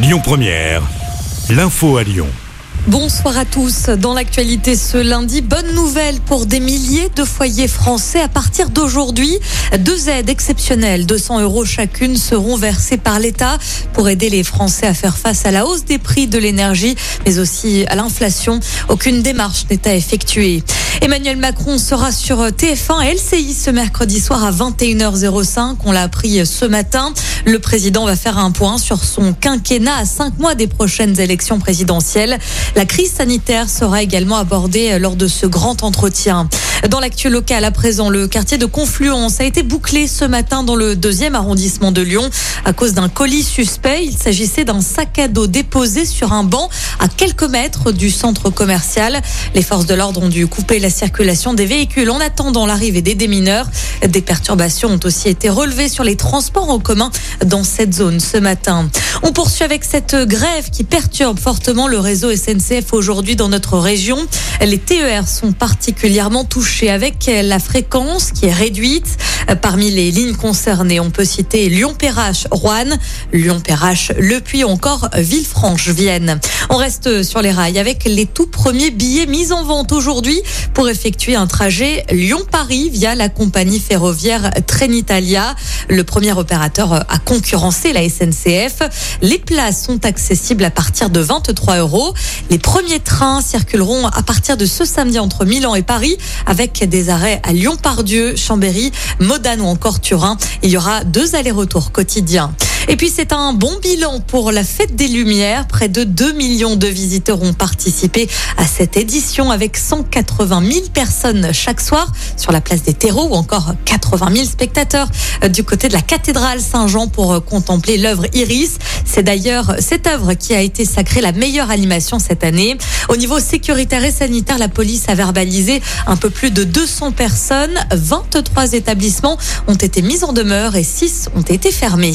Lyon Première, l'info à Lyon. Bonsoir à tous. Dans l'actualité ce lundi, bonne nouvelle pour des milliers de foyers français. À partir d'aujourd'hui, deux aides exceptionnelles, 200 euros chacune, seront versées par l'État pour aider les Français à faire face à la hausse des prix de l'énergie, mais aussi à l'inflation. Aucune démarche n'est à effectuer. Emmanuel Macron sera sur TF1 et LCI ce mercredi soir à 21h05. On l'a appris ce matin. Le président va faire un point sur son quinquennat à cinq mois des prochaines élections présidentielles. La crise sanitaire sera également abordée lors de ce grand entretien. Dans l'actu local à présent, le quartier de Confluence a été bouclé ce matin dans le deuxième arrondissement de Lyon à cause d'un colis suspect. Il s'agissait d'un sac à dos déposé sur un banc à quelques mètres du centre commercial. Les forces de l'ordre ont dû couper la circulation des véhicules en attendant l'arrivée des démineurs. Des perturbations ont aussi été relevées sur les transports en commun dans cette zone ce matin. On poursuit avec cette grève qui perturbe fortement le réseau SNCF aujourd'hui dans notre région. Les TER sont particulièrement touchés avec la fréquence qui est réduite. Parmi les lignes concernées, on peut citer Lyon-Perrache, Rouen, Lyon-Perrache, Le Puy encore Villefranche-Vienne. On reste sur les rails avec les tout premiers billets mis en vente aujourd'hui pour effectuer un trajet Lyon-Paris via la compagnie ferroviaire Trenitalia. Le premier opérateur a concurrencé la SNCF. Les places sont accessibles à partir de 23 euros. Les premiers trains circuleront à partir de ce samedi entre Milan et Paris avec des arrêts à Lyon-Pardieu, Chambéry, Modane ou encore Turin. Il y aura deux allers-retours quotidiens. Et puis c'est un bon bilan pour la fête des Lumières. Près de 2 millions de visiteurs ont participé à cette édition avec 180 000 personnes chaque soir sur la place des terreaux ou encore 80 000 spectateurs du côté de la cathédrale Saint-Jean pour contempler l'œuvre Iris. C'est d'ailleurs cette œuvre qui a été sacrée la meilleure animation cette année. Au niveau sécuritaire et sanitaire, la police a verbalisé un peu plus de 200 personnes. 23 établissements ont été mis en demeure et 6 ont été fermés.